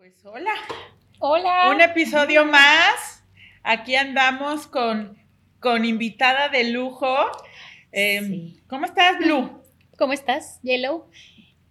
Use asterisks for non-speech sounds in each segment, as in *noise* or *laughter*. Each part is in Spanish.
Pues hola. Hola. Un episodio más. Aquí andamos con, con invitada de lujo. Eh, Sí. ¿Cómo estás, Blue? ¿Cómo estás, Yellow?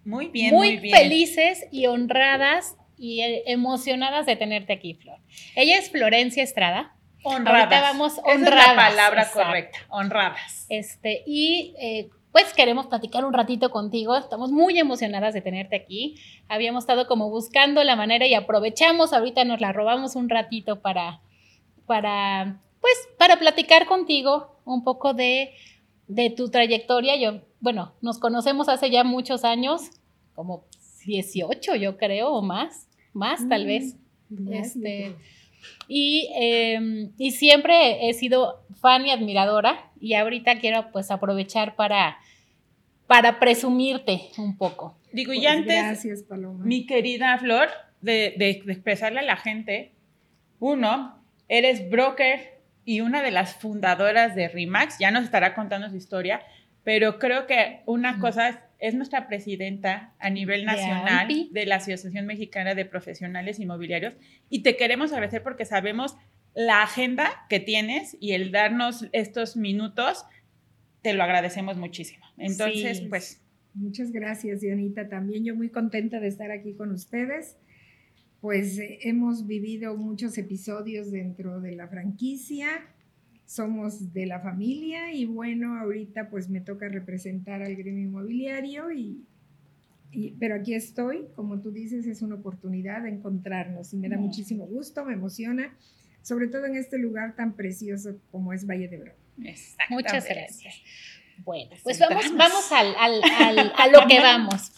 Muy bien, muy, muy, bien. felices y honradas y eh, emocionadas de tenerte aquí, Flor. Ella es Florencia Estrada. Honradas. Ahorita vamos Esa es honradas, la palabra exacto. correcta. Honradas. Este, y eh, pues queremos platicar un ratito contigo. Estamos muy emocionadas de tenerte aquí. Habíamos estado como buscando la manera y aprovechamos, ahorita nos la robamos un ratito para, para, pues, para platicar contigo un poco de, de tu trayectoria. Yo, bueno, nos conocemos hace ya muchos años, como 18 yo creo, o más, más tal vez. Este, y, eh, y siempre he sido fan y admiradora y ahorita quiero pues aprovechar para, para presumirte un poco. Digo, y Pues antes, Gracias, Paloma. mi querida Flor, de, de- de expresarle a la gente, uno, eres broker y una de las fundadoras de RIMAX, ya nos estará contando su historia, pero creo que una cosa es, es nuestra presidenta a nivel nacional de la Asociación Mexicana de Profesionales Inmobiliarios y te queremos agradecer porque sabemos la agenda que tienes y el darnos estos minutos, te lo agradecemos muchísimo. Entonces, Sí. pues, Muchas gracias, Dianita. También yo muy contenta de estar aquí con ustedes. Pues eh, hemos vivido muchos episodios dentro de la franquicia, somos de la familia y bueno, ahorita pues me toca representar al gremio inmobiliario y, y- pero aquí estoy, como tú dices, es una oportunidad de encontrarnos y me da muchísimo gusto, me emociona, sobre todo en este lugar tan precioso como es Valle de Bravo. Muchas gracias. Bueno, pues vamos, vamos al, al- *laughs* al- a lo que vamos.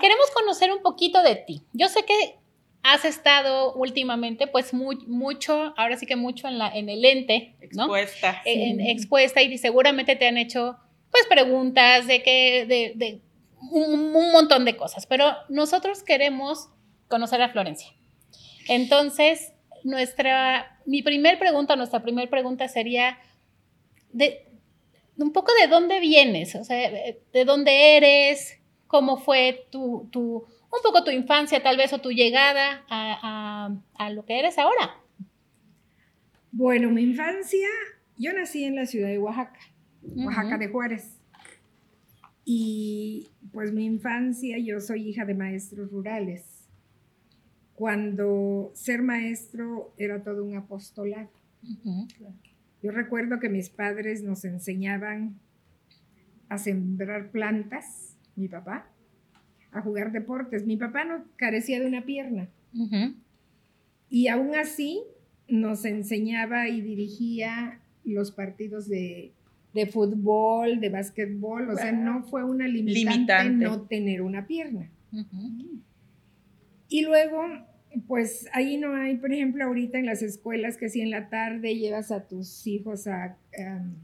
Queremos conocer un poquito de ti. Yo sé que has estado últimamente, pues muy, mucho, ahora sí que mucho en, la, en el ente, ¿no? expuesta. en- Sí. expuesta y seguramente te han hecho pues preguntas de que de, de un, un montón de cosas, pero nosotros queremos conocer a Florencia. Entonces, nuestra mi primer pregunta, nuestra primera pregunta sería de un poco de dónde vienes, o sea, de dónde eres, cómo fue tu, tu un poco tu infancia tal vez o tu llegada a, a- a lo que eres ahora. Bueno, mi infancia, yo nací en la ciudad de Oaxaca, Oaxaca de Juárez. Y pues mi infancia, yo soy hija de maestros rurales. Cuando ser maestro era todo un apostolado. Yo recuerdo que mis padres nos enseñaban a sembrar plantas, mi papá, a jugar deportes. Mi papá no carecía de una pierna. Y aún así nos enseñaba y dirigía los partidos de, de fútbol, de básquetbol. O sea, no fue una limitante, Limitante. no tener una pierna. Ujú. Y luego, pues ahí no hay, por ejemplo, ahorita en las escuelas que si en la tarde llevas a tus hijos a, um,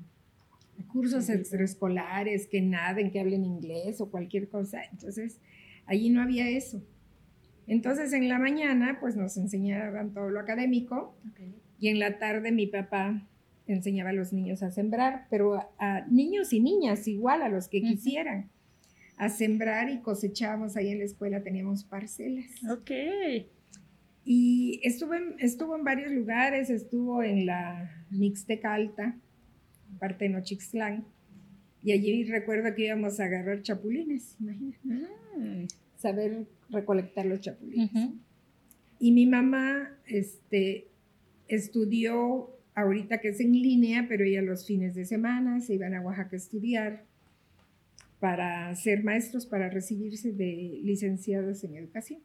a cursos extraescolares, que naden, que hablen inglés o cualquier cosa. Entonces, allí no había eso. Entonces, en la mañana, pues nos enseñaban todo lo académico y en la tarde mi papá enseñaba a los niños a sembrar, pero a, a niños y niñas igual, a los que quisieran, a sembrar y cosechábamos ahí en la escuela, teníamos parcelas. Ok. Y estuvo en, estuvo en varios lugares, estuvo en la Mixteca Alta, parte de Nochixtlán, y allí recuerdo que íbamos a agarrar chapulines, imagínate, Mm. saber recolectar los chapulines. Ujú. Y mi mamá este, estudió, ahorita que es en línea, pero ella los fines de semana se iban a Oaxaca a estudiar para ser maestros, para recibirse de licenciados en educación.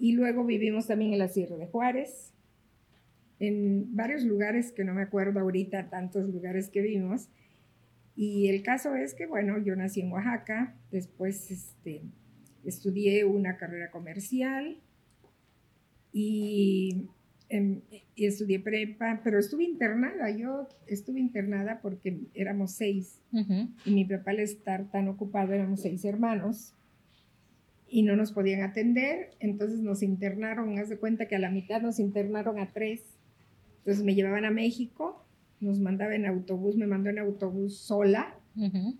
Y luego vivimos también en la Sierra de Juárez, en varios lugares que no me acuerdo ahorita, tantos lugares que vimos. Y el caso es que, bueno, yo nací en Oaxaca, después este, estudié una carrera comercial y, em, y estudié prepa, pero estuve internada, yo estuve internada porque éramos seis Ujú. y mi papá al estar tan ocupado, éramos seis hermanos, y no nos podían atender, entonces nos internaron, haz de cuenta que a la mitad nos internaron a tres, entonces me llevaban a México, nos mandaba en autobús, me mandó en autobús sola, Ujú.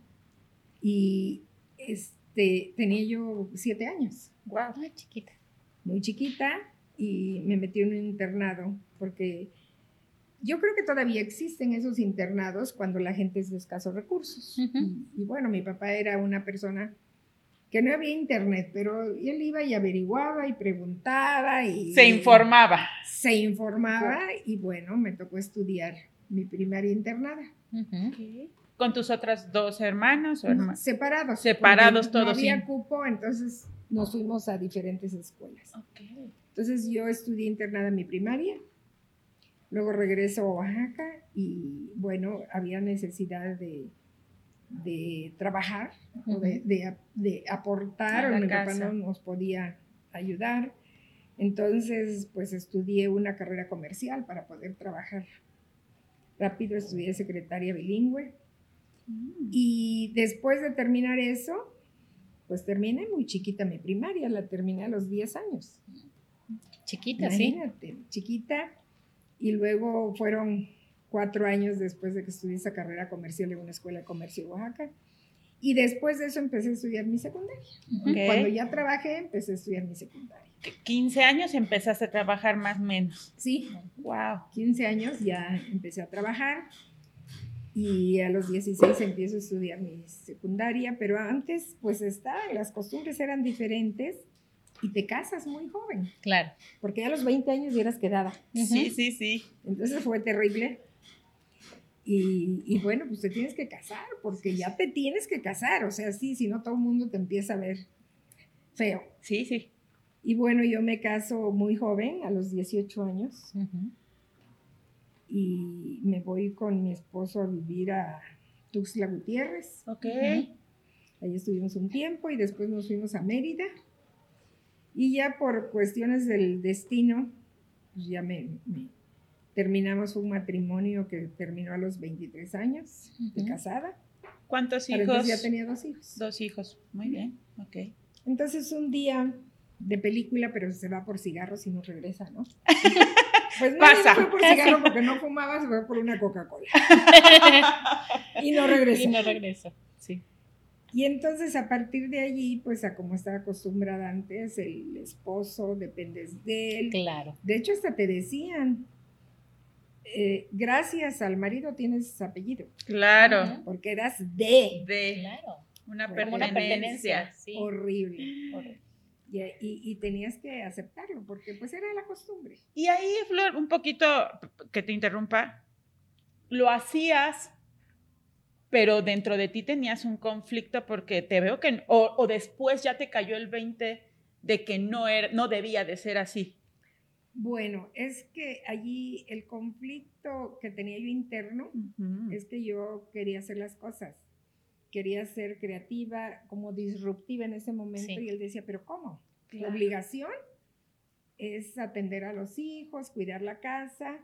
y este, tenía yo siete años. Wow. Ay, chiquita. muy chiquita y me metí en un internado porque yo creo que todavía existen esos internados cuando la gente es de escasos recursos. Y, y bueno, mi papá era una persona que no había internet, pero él iba y averiguaba y preguntaba y Se informaba. se informaba y bueno, me tocó estudiar mi primaria internada. Ujú. ¿Con tus otras dos hermanos o hermanas? separados. Separados todos, No había sí. cupo, entonces nos fuimos a diferentes escuelas. Entonces yo estudié internada mi primaria, luego regreso a Oaxaca y bueno, había necesidad de, de trabajar o de, Ujú. de- de aportar, o mi papá casa. no nos podía ayudar. Entonces, pues estudié una carrera comercial para poder trabajar rápido, estudié secretaria bilingüe. Y después de terminar eso, pues terminé muy chiquita mi primaria, la terminé a los 10 años. Chiquita, sí. Imagínate, chiquita. Y luego fueron cuatro años después de que estudié esa carrera comercial en una escuela de comercio de Oaxaca. Y después de eso empecé a estudiar mi secundaria. Cuando ya trabajé, empecé a estudiar mi secundaria. 15 años empezaste a trabajar más o menos. Sí, Wow. 15 años ya empecé a trabajar y a los 16 empiezo a estudiar mi secundaria, pero antes pues está, las costumbres eran diferentes y te casas muy joven, Claro. porque ya a los 20 años ya eras quedada. Sí, sí, sí. Entonces fue terrible. Y, y bueno, pues te tienes que casar, porque ya te tienes que casar, o sea, sí, si no todo el mundo te empieza a ver feo. Sí, sí. Y bueno, yo me caso muy joven, a los 18 años, Ujú. Y me voy con mi esposo a vivir a Tuxtla Gutiérrez. Ok. Ahí estuvimos un tiempo y después nos fuimos a Mérida. Y ya por cuestiones del destino, pues ya me, me- terminamos un matrimonio que terminó a los 23 años de Ujú. casada. ¿Cuántos hijos? entonces ya tenía dos hijos. Dos hijos. Muy bien. Ok. Entonces un día de película, pero se va por cigarros y no regresa, ¿no? *laughs* Pues no, Pasa. no fue por cigarro porque no fumaba, se fue por una Coca-Cola. *laughs* Y no regresó. Y no regreso. Sí. Y entonces a partir de allí, pues a como estaba acostumbrada antes, el esposo, dependes de él. Claro. De hecho, hasta te decían, eh, gracias al marido tienes apellido, Claro. Porque eras de De Claro. una pertenencia. pertenencia. Sí. horrible. Horrible. Y, y- y tenías que aceptarlo, porque pues era la costumbre. Y ahí, Flor, un poquito que te interrumpa, lo hacías, pero dentro de ti tenías un conflicto porque te veo que, o, o después ya te cayó el 20 de que no, era, no debía de ser así. Bueno, es que allí el conflicto que tenía yo interno es que yo quería hacer las cosas. Quería ser creativa, como disruptiva en ese momento. Sí. Y él decía, pero ¿cómo? La Claro. obligación es atender a los hijos, cuidar la casa.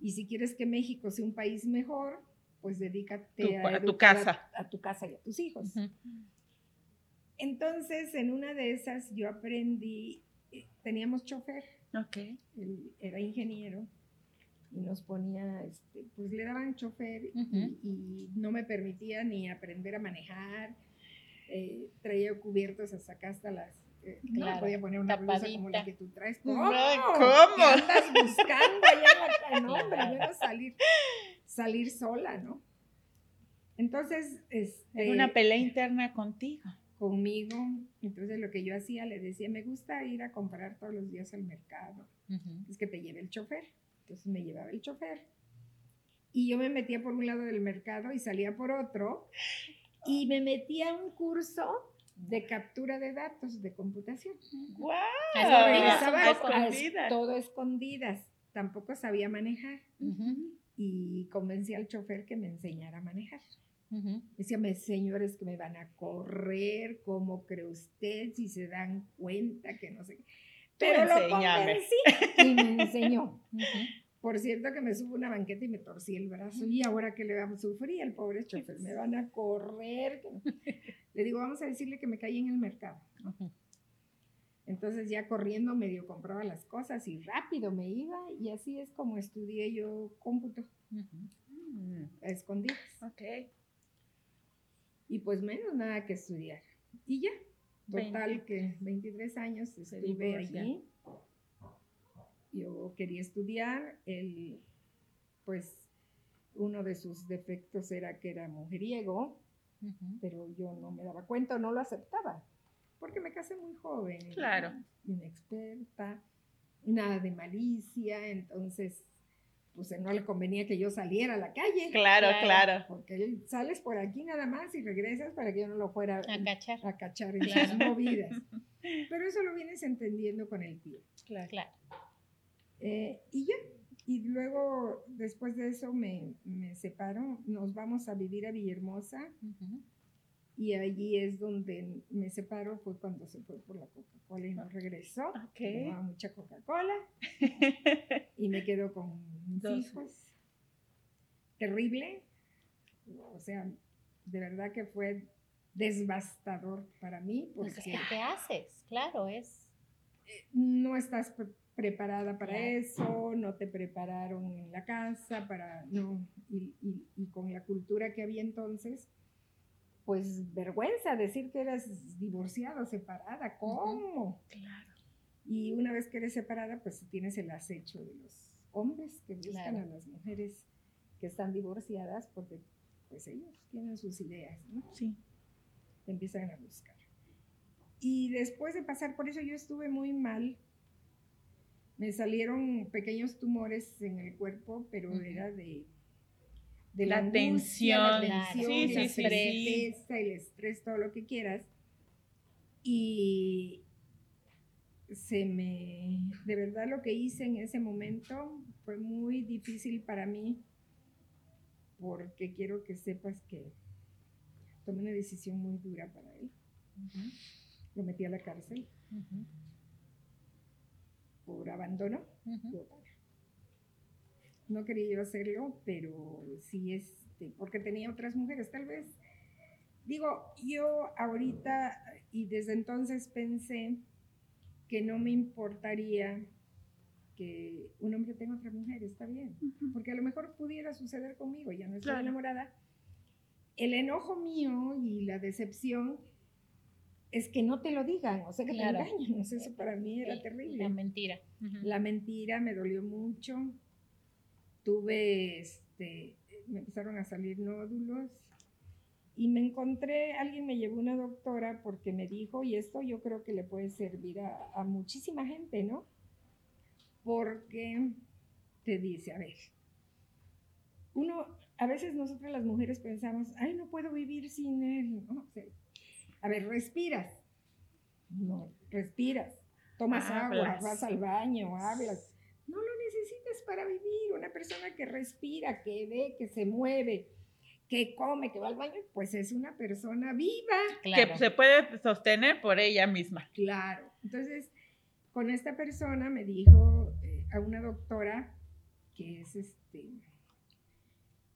Y si quieres que México sea un país mejor, pues dedícate Tu- a tu educar casa. A, a tu casa y a tus hijos. Ujú. Entonces, en una de esas yo aprendí, eh, teníamos chofer, Ok. él era ingeniero y nos ponía, este, pues le daban chofer y- no me permitía ni aprender a manejar. eh, traía cubiertos hasta acá, hasta las... eh, no Claro, podía poner una blusa como la que tú traes. No, ¿Cómo? ¿cómo? ¿Qué andas buscando allá en la ca- No, salir, salir sola, ¿no? Entonces, este, Era una pelea interna contigo. conmigo, entonces lo que yo hacía, le decía, me gusta ir a comprar todos los días al mercado es que te lleve el chofer. Entonces me llevaba el chofer. Y yo me metía por un lado del mercado y salía por otro. Y me metía a un curso de captura de datos de computación. Ah, regresaba escondidas. a- todo escondidas. Tampoco sabía manejar. Y convencí al chofer que me enseñara a manejar. Ujú. Decía, señores que me van a correr, ¿cómo cree usted? Si se dan cuenta que no sé. qué". Pero lo convencí *laughs* y me enseñó. Por cierto que me subo una banqueta y me torcí el brazo. Y ahora que le vamos a sufrir el pobre chofer, me van a correr. Le digo, vamos a decirle que me caí en el mercado. Entonces ya corriendo medio compraba las cosas y rápido me iba y así es como estudié yo cómputo a escondidas. Ok. Y pues menos nada que estudiar. Y ya. Total que 23 años estuve allí. Yo quería estudiar, él, pues uno de sus defectos era que era mujeriego, pero yo no me daba cuenta, no lo aceptaba, porque me casé muy joven. Claro. Inexperta, nada de malicia, entonces pues no le convenía que yo saliera a la calle. Claro, claro. Porque sales por aquí nada más y regresas para que yo no lo fuera a cachar, a cachar en sus movidas. *laughs* Pero eso lo vienes entendiendo con el tiempo. Claro. claro. Eh, y ya, y luego después de eso me, me separo, nos vamos a vivir a Villahermosa. Y allí es donde me separo, fue cuando se fue por la Coca-Cola y no regresó. Tomaba mucha Coca-Cola. *laughs* y me quedo con mis hijos. Terrible. O sea, de verdad que fue devastador para mí. Pues porque ¿Qué haces? Claro, es. No estás preparada para eso, no te prepararon en la casa, para, no, y, y con la cultura que había entonces pues vergüenza decir que eras divorciada separada, ¿cómo? Claro. Y una vez que eres separada, pues tienes el acecho de los hombres que buscan a las mujeres que están divorciadas porque pues ellos tienen sus ideas, ¿no? Sí. Te empiezan a buscar. Y después de pasar por eso yo estuve muy mal. Me salieron pequeños tumores en el cuerpo, pero era de de la, tensión, la, sí, la tristeza, el estrés, todo lo que quieras. Y se me, de verdad lo que hice en ese momento fue muy difícil para mí porque quiero que sepas que tomé una decisión muy dura para él. Lo metí a la cárcel. Por abandono no quería yo hacerlo, pero sí, este, porque tenía otras mujeres, tal vez. Digo, yo ahorita y desde entonces pensé que no me importaría que un hombre tenga otra mujer, está bien, porque a lo mejor pudiera suceder conmigo, ya no estoy enamorada. El enojo mío y la decepción es que no te lo digan, o sea, que te engañen, eso para mí era terrible. La mentira. La mentira me dolió mucho, tuve, este, me empezaron a salir nódulos y me encontré, alguien me llevó una doctora porque me dijo, y esto yo creo que le puede servir a, muchísima gente, ¿no? Porque te dice, a ver, uno, a veces nosotras las mujeres pensamos, ay, no puedo vivir sin él, ¿no? a ver, respiras, no, respiras, tomas agua, vas al baño, hablas, no lo necesitas para vivir. Una persona que respira, que ve, que se mueve, que come, que va al baño, pues es una persona viva. Que se puede sostener por ella misma. Claro. Entonces, con esta persona me dijo eh, a una doctora que es este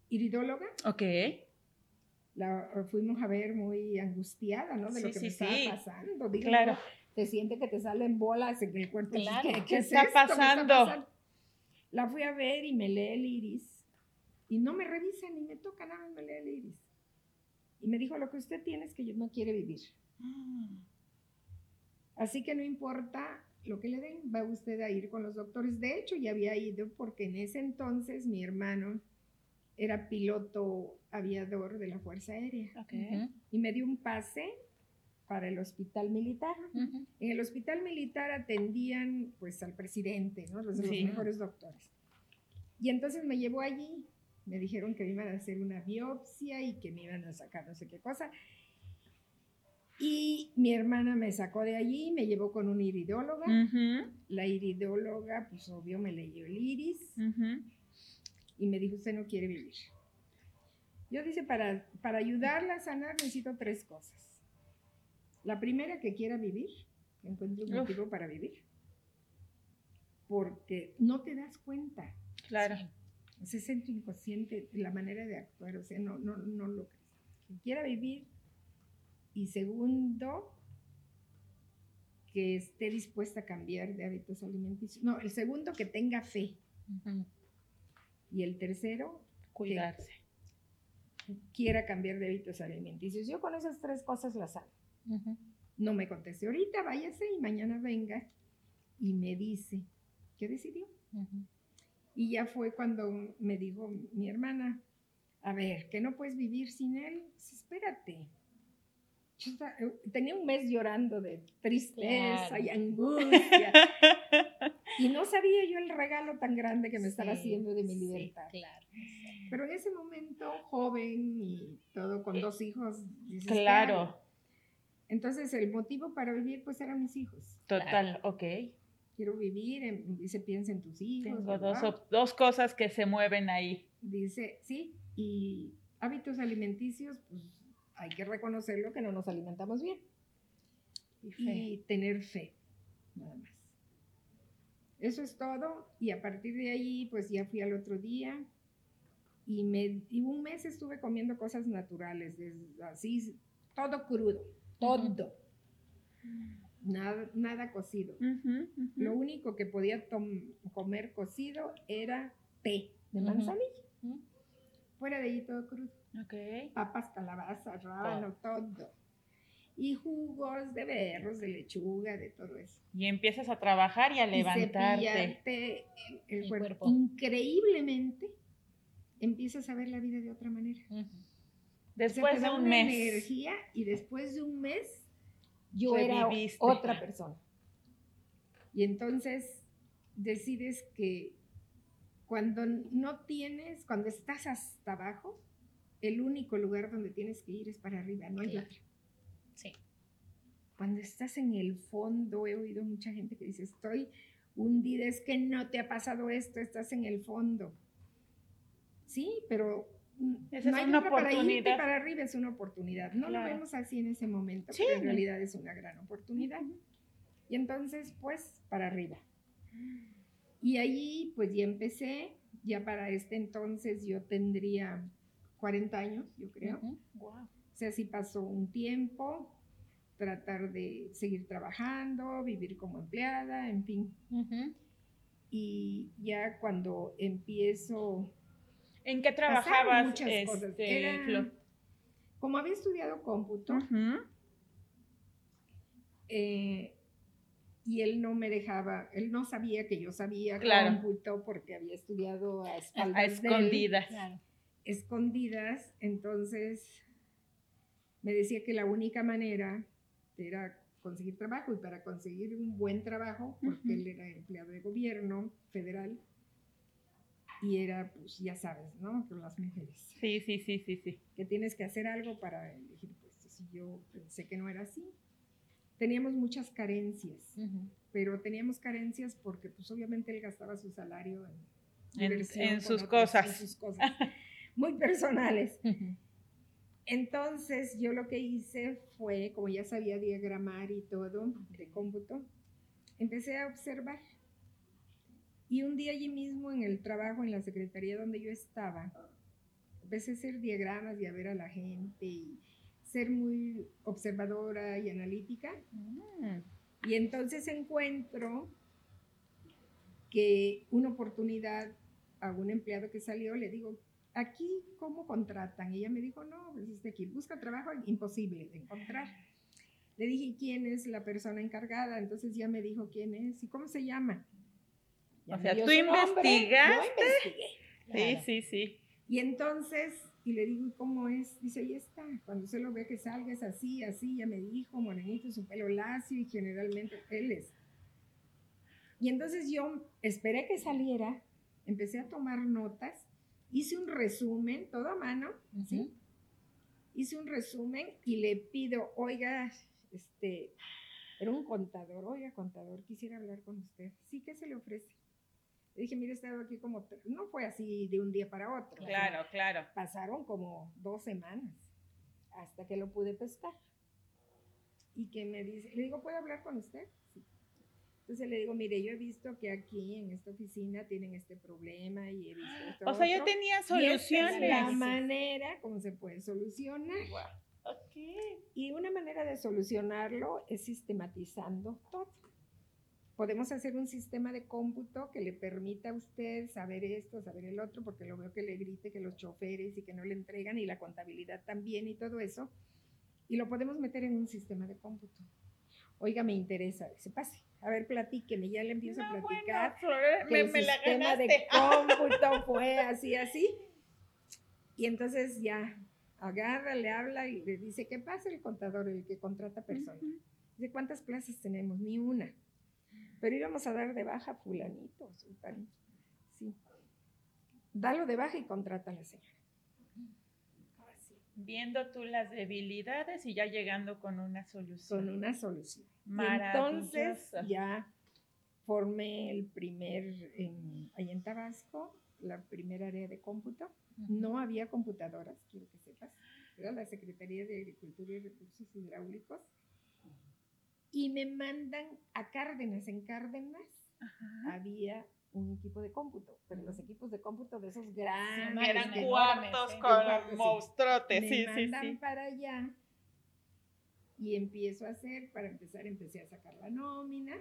iridóloga. Ok. La fuimos a ver muy angustiada, ¿no? De lo que me estaba pasando. claro te siente que te salen bolas en el cuerpo. Claro. ¿Qué, está, pasando? La fui a ver y me lee el iris. Y no me revisa ni me toca nada, me lee el iris. Y me dijo, lo que usted tiene es que yo no quiere vivir. Así que no importa lo que le den, va usted a ir con los doctores. De hecho, ya había ido porque en ese entonces mi hermano era piloto aviador de la Fuerza Aérea. Y me dio un pase para el hospital militar. En el hospital militar atendían pues al presidente, ¿no? los, mejores doctores. Y entonces me llevó allí, me dijeron que me iban a hacer una biopsia y que me iban a sacar no sé qué cosa. Y mi hermana me sacó de allí, me llevó con una iridóloga. La iridóloga, pues obvio, me leyó el iris y me dijo, usted no quiere vivir. Yo dice, para, para ayudarla a sanar necesito tres cosas la primera que quiera vivir, que encuentre un motivo para vivir. Porque no te das cuenta. Claro. Ese centro inconsciente, la manera de actuar, o sea, no, no, no lo crees. Que quiera vivir. Y segundo, que esté dispuesta a cambiar de hábitos alimenticios. No, el segundo, que tenga fe. Y el tercero, cuidarse. quiera cambiar de hábitos alimenticios. Yo con esas tres cosas las hago. No me conteste ahorita, váyase y mañana venga. Y me dice, ¿qué decidió? Y ya fue cuando me dijo mi hermana, a ver, que no puedes vivir sin él, Pues, espérate. Yo eh, tenía un mes llorando de tristeza Claro. y angustia. *laughs* y no sabía yo el regalo tan grande que me estaba Sí, haciendo de mi sí, libertad. claro. Pero en ese momento, joven y todo, con dos hijos, dices, ¿qué Claro? Entonces, el motivo para vivir, pues, eran mis hijos. total, ok. Quiero vivir, en- dice, piensa en tus hijos. Tengo dos, dos cosas que se mueven ahí. Dice, sí, y hábitos alimenticios, pues hay que reconocerlo que no nos alimentamos bien. Y tener fe, nada más. Eso es todo. Y a partir de ahí, pues ya fui al otro día. Y, me, y un mes estuve comiendo cosas naturales, desde así, todo crudo, todo. Nada, nada cocido. Lo único que podía comer cocido era té de manzanilla. Fuera de ahí todo crudo. Papas, calabaza, rábano, todo. Y jugos de berros, de lechuga, de todo eso. Y empiezas a trabajar y a Y levantarte. cepillarte el, el El cuerpo. cuerpo. Increíblemente empiezas a ver la vida de otra manera. Ujú. O sea, Después de un mes. energía y después de un mes yo Reviviste. era otra persona. Y entonces decides que cuando no tienes, cuando estás hasta abajo, el único lugar donde tienes que ir es para arriba, no hay Claro. otra. Sí. Cuando estás en el fondo, he oído mucha gente que dice, estoy hundida, es que no te ha pasado esto, estás en el fondo. Sí, pero mm, es una para oportunidad. para arriba, es una oportunidad. No Claro. lo vemos así en ese momento, Sí. pero en realidad es una gran oportunidad. Y entonces, pues, para arriba. Y allí, pues ya empecé, ya para este entonces yo tendría 40 años, yo creo. Ujú. Guau. O sea, sí pasó un tiempo, tratar de seguir trabajando, vivir como empleada, en fin. Y ya cuando empiezo, ¿En qué trabajabas, muchas cosas. este, Era- Flo? como había estudiado cómputo, eh, y él no me dejaba, él no sabía que yo sabía Claro. cómputo porque había estudiado a A espaldas de él. escondidas. Claro. escondidas, entonces me decía que la única manera era conseguir trabajo y para conseguir un buen trabajo, porque él era empleado de gobierno federal y era, pues ya sabes, ¿no? Con las mujeres, Sí, sí, sí, sí, sí. que tienes que hacer algo para elegir puestos. Y yo pensé que no era así. Teníamos muchas carencias, pero teníamos carencias porque pues obviamente él gastaba su salario en, En- sus cosas. en sus cosas muy personales. Entonces yo lo que hice fue, como ya sabía diagramar y todo de cómputo, empecé a observar. Y un día allí mismo en el trabajo, en la secretaría donde yo estaba, empecé a hacer diagramas y a ver a la gente y ser muy observadora y analítica. Mm. Y entonces encuentro que una oportunidad a un empleado que salió, le digo, aquí, ¿cómo contratan? Y ella me dijo, no, pues este aquí, busca trabajo, imposible de encontrar. Le dije, ¿y quién es la persona encargada? Entonces ya me dijo quién es y cómo se llama. Ya O sea, tú nombre, investigaste. Yo investigué. Sí, Claro. sí, sí. Y entonces, y le digo, ¿y cómo es? Dice, ahí está. Cuando se lo ve que salga es así, así, ya me dijo, morenito, su pelo lacio y generalmente él es. Y entonces yo esperé que saliera, empecé a tomar notas, hice un resumen, todo a mano, ¿sí? Ujú. Hice un resumen y le pido, oiga, este, era un contador, oiga, contador, quisiera hablar con usted. Sí, ¿qué se le ofrece? Le dije, mire, he estado aquí como, no fue así de un día para otro. o sea, Claro, claro. pasaron como dos semanas hasta que lo pude pescar. Y que me dice, le digo, ¿puedo hablar con usted? Sí. Entonces le digo, mire, yo he visto que aquí en esta oficina tienen este problema y he visto esto. O sea, otro, tenía y esta es la soluciones. manera como se puede solucionar. Ok. Y una manera de solucionarlo es sistematizando todo. Podemos hacer un sistema de cómputo que le permita a usted saber esto, saber el otro, porque lo veo que le grite que los choferes y que no le entregan y la contabilidad también y todo eso. Y lo podemos meter en un sistema de cómputo. oiga, me interesa, se pase. A ver, platíqueme, ya le empiezo a No, platicar. bueno, Flor, que me, el me la sistema de ganaste. *laughs* cómputo fue así, así. Y entonces ya agarra, le habla y le dice, ¿qué pasa el contador, el que contrata personas? Dice, ¿cuántas plazas tenemos? Ni una. Pero íbamos a dar de baja a fulanito, sultanito. Sí. Dalo de baja y contrata a la señora. Así, Viendo tú las debilidades y ya llegando con una solución. Con una solución. Entonces ya formé el primer, en, ahí en Tabasco, la primera área de cómputo. No había computadoras, quiero que sepas. Era la Secretaría de Agricultura y Recursos Hidráulicos. Y me mandan a Cárdenas. En Cárdenas Ajá. había un equipo de cómputo, pero los equipos de cómputo de esos Sí, grandes. eran cuartos ¿eh? con Cuartos, sí. monstruotes, me sí, sí, mandan sí. para allá y empiezo a hacer, para empezar empecé a sacar la nómina,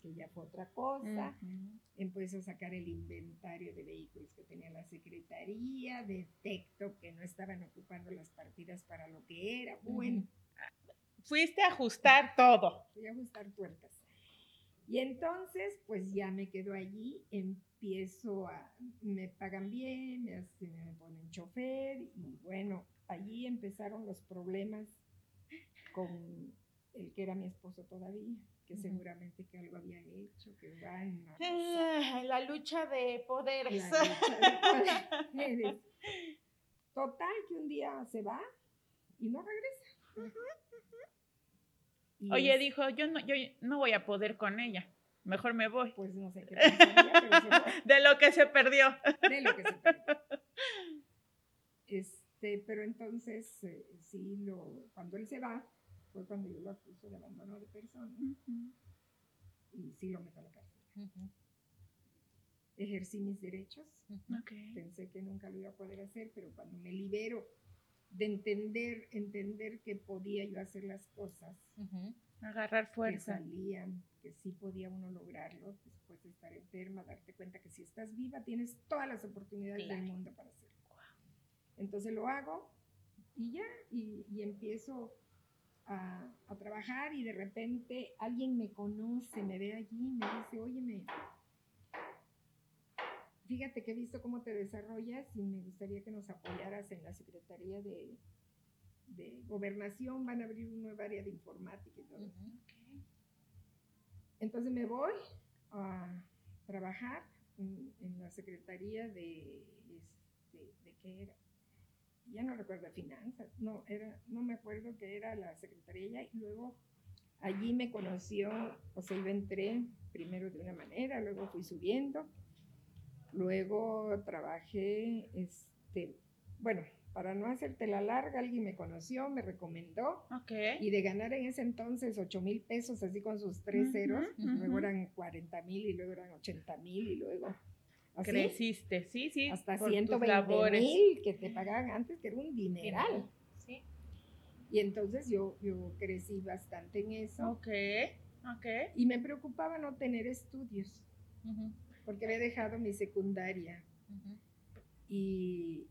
que ya fue otra cosa, Ujú. empecé a sacar el inventario de vehículos que tenía la secretaría, detecto que no estaban ocupando las partidas para lo que era, bueno, Fuiste a ajustar todo. voy a ajustar tuercas. Y entonces, pues ya me quedo allí, empiezo a, me pagan bien, me, hacen- me ponen chofer y bueno, allí empezaron los problemas con el que era mi esposo todavía, que seguramente que algo había hecho, que bueno, Ah, La lucha de la poderes. lucha de poderes. *laughs* Total, que un día se va y no regresa. Y Oye, es- dijo, yo no, yo no voy a poder con ella. Mejor me voy. pues no sé qué pasaría, pero se. *laughs* De lo que se perdió. de lo que se perdió. *laughs* Este, pero entonces, eh, sí, lo, cuando él se va, fue cuando yo lo acuso de abandono de personas y sí lo meto a la cárcel. Ejercí mis derechos, pensé que nunca lo iba a poder hacer, pero cuando me libero de entender, entender que podía yo hacer las cosas, Agarrar que fuerza. salían, que sí podía uno lograrlo después de estar enferma, darte cuenta que si estás viva tienes todas las oportunidades Claro. del mundo para hacerlo. Entonces lo hago y ya, y, y empiezo a, a trabajar y de repente alguien me conoce, me ve allí, me dice, óyeme, fíjate que he visto cómo te desarrollas y me gustaría que nos apoyaras en la Secretaría de, de Gobernación, van a abrir una nueva área de informática y todo. Entonces me voy a trabajar en, en la Secretaría de, este, ¿de qué era? Ya no recuerdo, finanzas, no, era, no me acuerdo que era la Secretaría y luego allí me conoció, o sea, yo entré primero de una manera, luego fui subiendo, luego trabajé, este, bueno, para no hacerte la larga, alguien me conoció, me recomendó, Ok. y de ganar en ese entonces 8 mil pesos, así con sus tres ceros, ujú. luego eran 40 mil y luego eran 80 mil y luego así, Creciste, sí, sí. hasta por tus 120 labores. mil que te pagaban antes, que era un dineral. Sí. Y entonces yo, yo crecí bastante en eso Ok, ok. y me preocupaba no tener estudios, porque había dejado mi secundaria y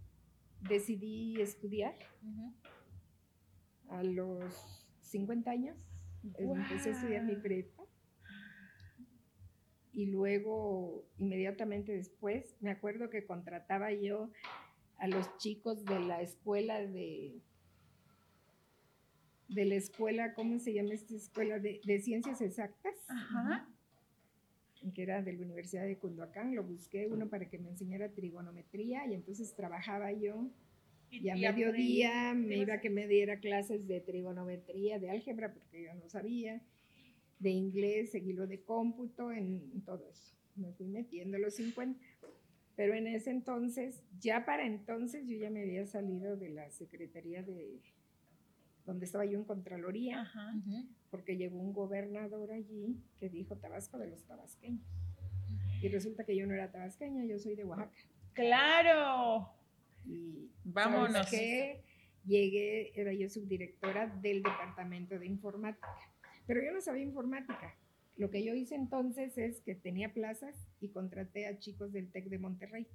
decidí estudiar a los 50 años. Empecé a estudiar mi prepa. Y luego, inmediatamente después, me acuerdo que contrataba yo a los chicos de la escuela de de la escuela, ¿cómo se llama esta escuela? De, de ciencias exactas, Ajá. Que era de la Universidad de Cunduacán. Lo busqué uno para que me enseñara trigonometría y entonces trabajaba yo y a mediodía me iba a que me diera clases de trigonometría, de álgebra, porque yo no sabía, de inglés, seguí lo de cómputo, en todo eso. Me fui metiendo los 50. Pero en ese entonces, ya para entonces, yo ya me había salido de la Secretaría de, donde estaba yo en Contraloría, Ajá. Porque llegó un gobernador allí que dijo Tabasco de los tabasqueños. Y resulta que yo no era tabasqueña, yo soy de Oaxaca. Claro. Y Vámonos. ¿sabes qué? Llegué, era yo subdirectora del departamento de informática. Pero yo no sabía informática. Lo que yo hice entonces es que tenía plazas y contraté a chicos del TEC de Monterrey.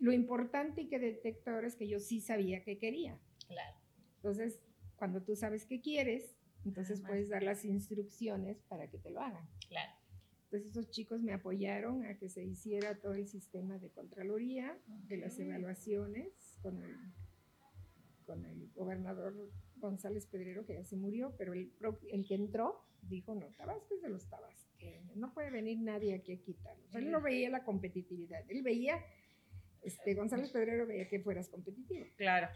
Lo importante y que detecto ahora es que yo sí sabía qué quería. Claro. Entonces, cuando tú sabes qué quieres, Entonces Además. puedes dar las instrucciones para que te lo hagan. Claro. Entonces esos chicos me apoyaron a que se hiciera todo el sistema de Contraloría, de las evaluaciones con el, con el gobernador González Pedrero, que ya se murió, pero el, el que entró dijo, no, Tabasco es de los tabasqueños, no puede venir nadie aquí a quitarlo. O sea, él no veía la competitividad, él veía, este, González Pedrero veía que fueras competitivo, Claro,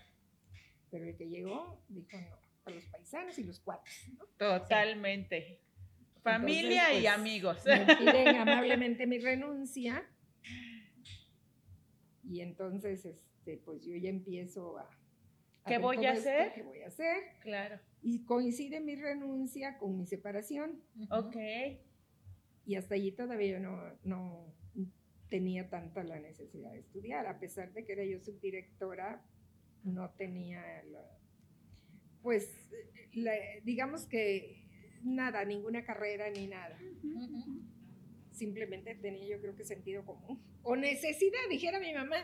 pero el que llegó dijo, no, para los paisanos y los cuates, ¿no? totalmente. Familia Entonces, y pues, amigos. Me *laughs* piden amablemente mi renuncia. Y entonces, este, pues yo ya empiezo a... ¿Qué ver voy a hacer? ¿Qué voy a hacer? Claro. Y coincide mi renuncia con mi separación. Ok. Y hasta allí todavía yo no, no tenía tanta la necesidad de estudiar. A pesar de que era yo subdirectora, no tenía la- pues, la- digamos que nada, ninguna carrera ni nada. Simplemente tenía yo creo que sentido común o necesidad, dijera mi mamá,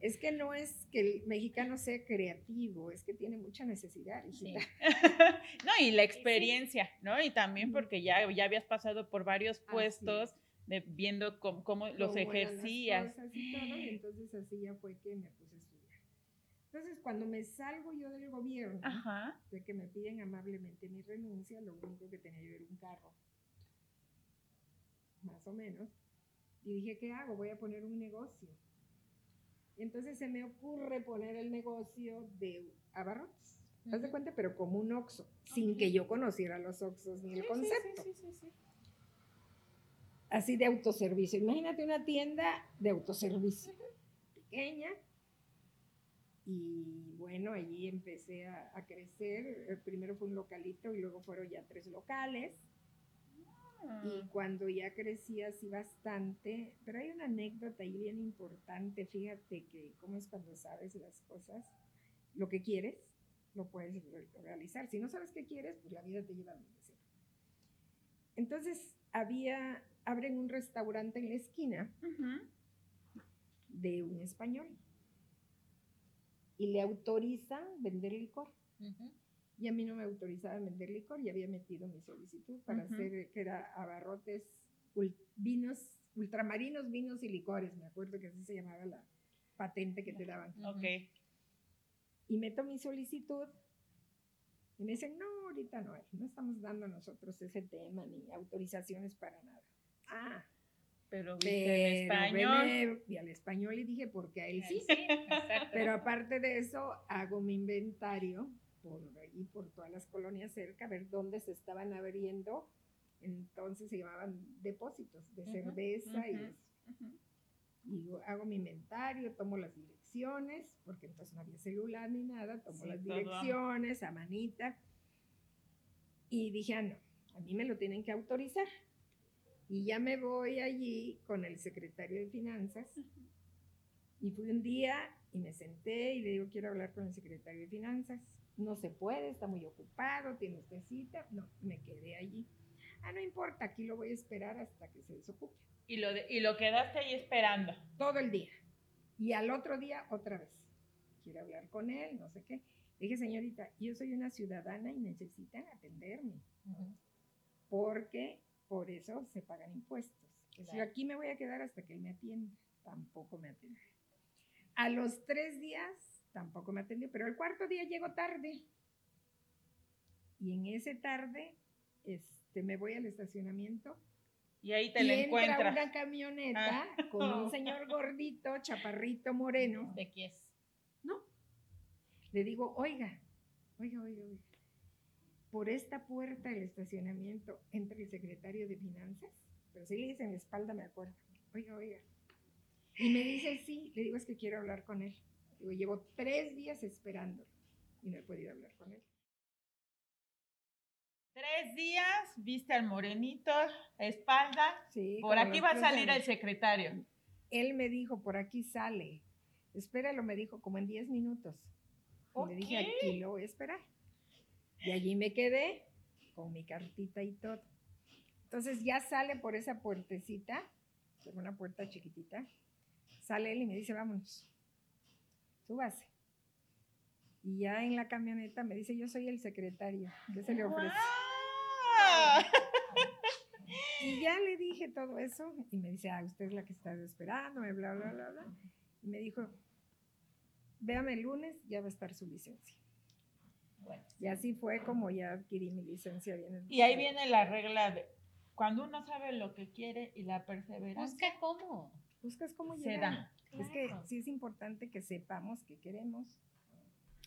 es que no es que el mexicano sea creativo, es que tiene mucha necesidad. Sí. *laughs* No, y la experiencia, ¿no? Y también porque ya, ya habías pasado por varios puestos de, viendo cómo, cómo los las ejercías. cosas y todo, y entonces así ya fue que me. Entonces, cuando me salgo yo del gobierno, Ajá. de que me piden amablemente mi renuncia, lo único que tenía yo era un carro, más o menos. Y dije, ¿qué hago? Voy a poner un negocio. Y entonces se me ocurre poner el negocio de abarrotes. ¿Haz de Ujú. cuenta? Pero como un Oxxo, sin que yo conociera los Oxxos ni el concepto. Sí, sí, sí, sí. Así de autoservicio. Imagínate una tienda de autoservicio, pequeña. Y bueno, allí empecé a, a crecer. Eh, Primero fue un localito y luego fueron ya tres locales. Ah. Y cuando ya crecí así bastante, pero hay una anécdota ahí bien importante, fíjate que cómo es cuando sabes las cosas, lo que quieres, lo puedes re- realizar. Si no sabes qué quieres, pues la vida te lleva a donde sea. Entonces, había, abren un restaurante en la esquina de un español y le autorizan vender licor. Y a mí no me autorizaban vender licor y había metido mi solicitud para Ujú. hacer, que era abarrotes, ul- vinos, ultramarinos, vinos y licores. Me acuerdo que así se llamaba la patente que te daban. Ok. Y meto mi solicitud y me dicen, no, ahorita no hay, no estamos dando nosotros ese tema ni autorizaciones para nada. Ah, Pero viste en pero español. veme- y al español y dije, porque a él sí. exacto. Pero aparte de eso, hago mi inventario por ahí, por todas las colonias cerca, a ver dónde se estaban abriendo. Entonces se llamaban depósitos de Ujú, cerveza y ujú. eso. Ujú. Y yo hago mi inventario, tomo las direcciones, porque entonces no había celular ni nada, tomo Sí, las todo. direcciones a manita. Y dije, ah, no, a mí me lo tienen que autorizar. Y ya me voy allí con el secretario de Finanzas. Y fui un día y me senté y le digo, quiero hablar con el secretario de Finanzas. No se puede, está muy ocupado, tiene usted cita. No, me quedé allí. Ah, no importa, aquí lo voy a esperar hasta que se desocupe Y lo, de- y lo quedaste ahí esperando. todo el día. Y al otro día otra vez. Quiero hablar con él, no sé qué. Le dije, señorita, yo soy una ciudadana y necesitan atenderme, Ujú. porque por eso se pagan impuestos. Claro. aquí me voy a quedar hasta que él me atienda, tampoco me atendió. A los tres días tampoco me atendió, pero el cuarto día llego tarde. Y en ese tarde este, me voy al estacionamiento Y ahí te y lo entra encuentras. una camioneta con un *laughs* señor gordito, chaparrito, moreno. ¿De qué es? No. Le digo, oiga, oiga, oiga, oiga. Por esta puerta del estacionamiento entra el secretario de Finanzas. Pero sí le dice en la espalda, me acuerdo. Oiga, oiga. Y me dice, sí. Le digo, es que quiero hablar con él. Digo, llevo tres días esperando y no he podido hablar con él. Tres días, viste al morenito, espalda. Sí, Por aquí va a salir el secretario. Él me dijo, por aquí sale. Espéralo, me dijo, como en 10 minutos. Y le dije, aquí lo voy a esperar. Y allí me quedé con mi cartita y todo. Entonces ya sale por esa puertecita, por una puerta chiquitita, sale él y me dice, vámonos, súbase. Y ya en la camioneta me dice, yo soy el secretario, ¿qué se le ofrece? Y ya le dije todo eso y me dice, ah, usted es la que está esperando, bla, bla, bla, bla. Y me dijo, véame el lunes, ya va a estar su licencia. Bueno, Y así fue como ya adquirí mi licencia bien. en- Y ahí viene la regla de cuando uno sabe lo que quiere y la perseverancia busca cómo. Buscas cómo se llegar. da. Es que sí es importante que sepamos qué queremos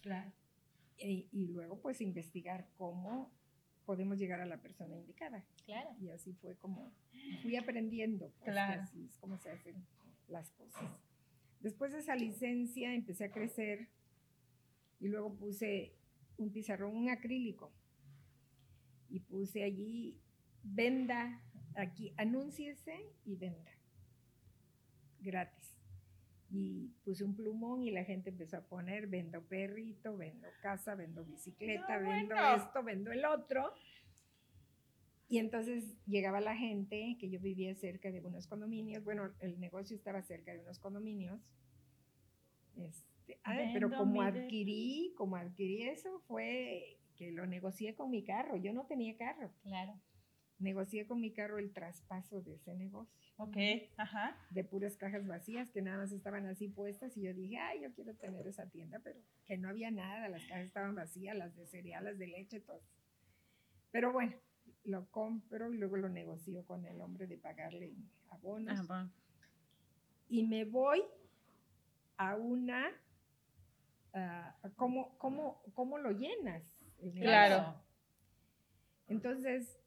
Claro. y, y luego pues investigar cómo podemos llegar a la persona indicada. Claro. Y así fue como fui aprendiendo, pues, Claro. así es como se hacen las cosas. Después de esa licencia empecé a crecer y luego puse un pizarrón, un acrílico. Y puse allí, venda, aquí, anúnciese y venda. Gratis. Y puse un plumón y la gente empezó a poner, vendo perrito, vendo casa, vendo bicicleta, No, vendo bueno. esto, vendo el otro. Y entonces llegaba la gente, que yo vivía cerca de unos condominios, bueno, el negocio estaba cerca de unos condominios. Ay, pero como adquirí, como adquirí eso, fue que lo negocié con mi carro. Yo no tenía carro. Claro. Negocié con mi carro el traspaso de ese negocio, Ok, ajá. de puras cajas vacías que nada más estaban así puestas. Y yo dije, ay, yo quiero tener esa tienda, pero que no había nada, las cajas estaban vacías, las de cereal, las de leche, todas. Pero bueno, lo compro y luego lo negocio con el hombre de pagarle abonos. Bueno. y me voy a una, ah, ¿cómo, cómo, cómo lo llenas? Claro. Entonces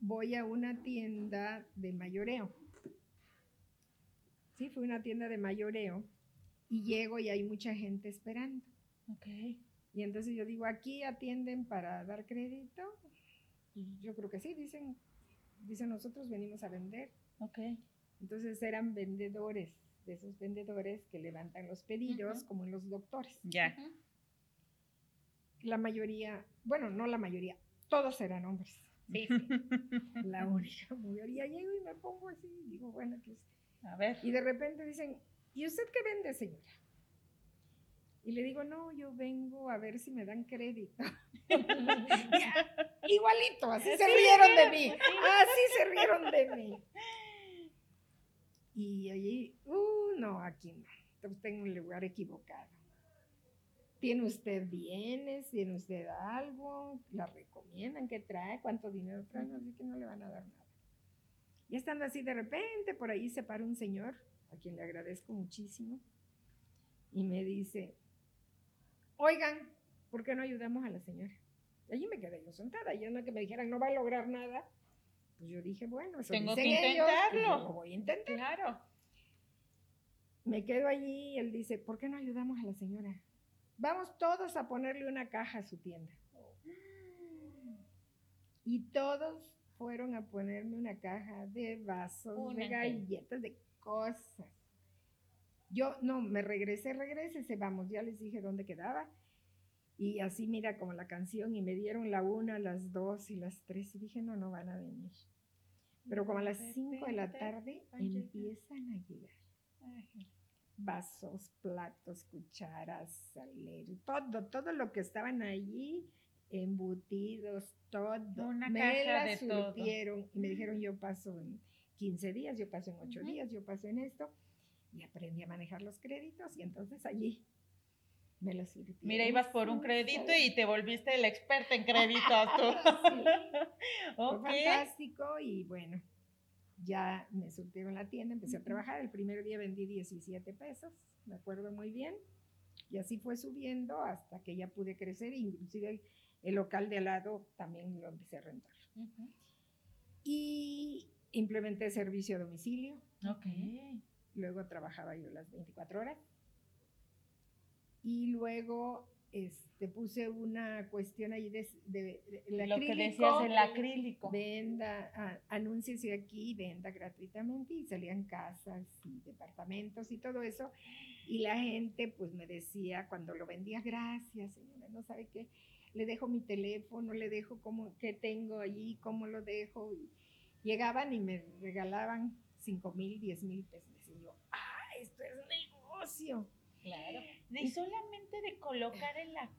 voy a una tienda de mayoreo. Sí, fue una tienda de mayoreo y llego y hay mucha gente esperando. Ok. Y entonces yo digo, ¿aquí atienden para dar crédito? Yo creo que sí, dicen, dicen nosotros venimos a vender. Ok. Entonces eran vendedores, de esos vendedores que levantan los pedidos, Ujú. como en los doctores. Ya. Ujú. La mayoría, bueno, no la mayoría, todos eran hombres. Sí, sí. *laughs* La única. Y llego y me pongo así, digo, bueno, que es- A ver. Y de repente dicen, ¿y usted qué vende, señora? Y le digo, no, yo vengo a ver si me dan crédito. *laughs* *laughs* Ya, Igualito, así se rieron de mí. Así se rieron de mí. Y allí, uh, no, aquí no. Está usted en un lugar equivocado. ¿Tiene usted bienes? ¿Tiene usted algo? ¿La recomiendan? ¿Qué trae? ¿Cuánto dinero trae? Así que no le van a dar nada. Y estando así de repente, por ahí se para un señor, a quien le agradezco muchísimo, y me dice, oigan, ¿por qué no ayudamos a la señora? Allí me quedé yo sentada, y yo no que me dijeran, no va a lograr nada. Pues yo dije, bueno, eso Tengo dicen que ellos, pues intentarlo. yo lo voy a intentar. Claro. Me quedo allí y él dice, ¿por qué no ayudamos a la señora? Vamos todos a ponerle una caja a su tienda. Y todos fueron a ponerme una caja de vasos, Una de galletas, de cosas. Yo, no, me regresé, regresé, vamos, ya les dije dónde quedaba. Y así, mira, como la canción, y me dieron la una, las dos y las tres, y dije, no, no van a venir. Pero como a las cinco de la tarde empiezan a llegar vasos, platos, cucharas, salero, todo, todo lo que estaban allí, embutidos, todo. Una me caja de todo. surtieron y me dijeron, yo paso en 15 días, yo paso en 8 Ujú. días, yo paso en esto. Y aprendí a manejar los créditos y entonces allí me los surtieron. Mira, ibas por un Sí, crédito sí. y te volviste la experta en *laughs* créditos tú. *laughs* Fue ok. fantástico y bueno, ya me surtieron la tienda, empecé a trabajar. El primer día vendí 17 pesos, me acuerdo muy bien. Y así fue subiendo hasta que ya pude crecer. Inclusive el local de al lado también lo empecé a rentar. Ujú. Y implementé servicio a domicilio. Ok. Luego trabajaba yo las 24 horas. Y luego este, puse una cuestión ahí de, de- de- el Lo que decías, el acrílico. Venda, ah, anúnciese aquí, venda gratuitamente y salían casas y departamentos y todo eso. Y la gente pues me decía cuando lo vendía, gracias señora, no sabe qué, le dejo mi teléfono, le dejo cómo, qué tengo allí, cómo lo dejo. Y llegaban y me regalaban 5 mil, 10 mil pesos. Y yo, ah, esto es negocio. Claro. Y solamente de colocar en la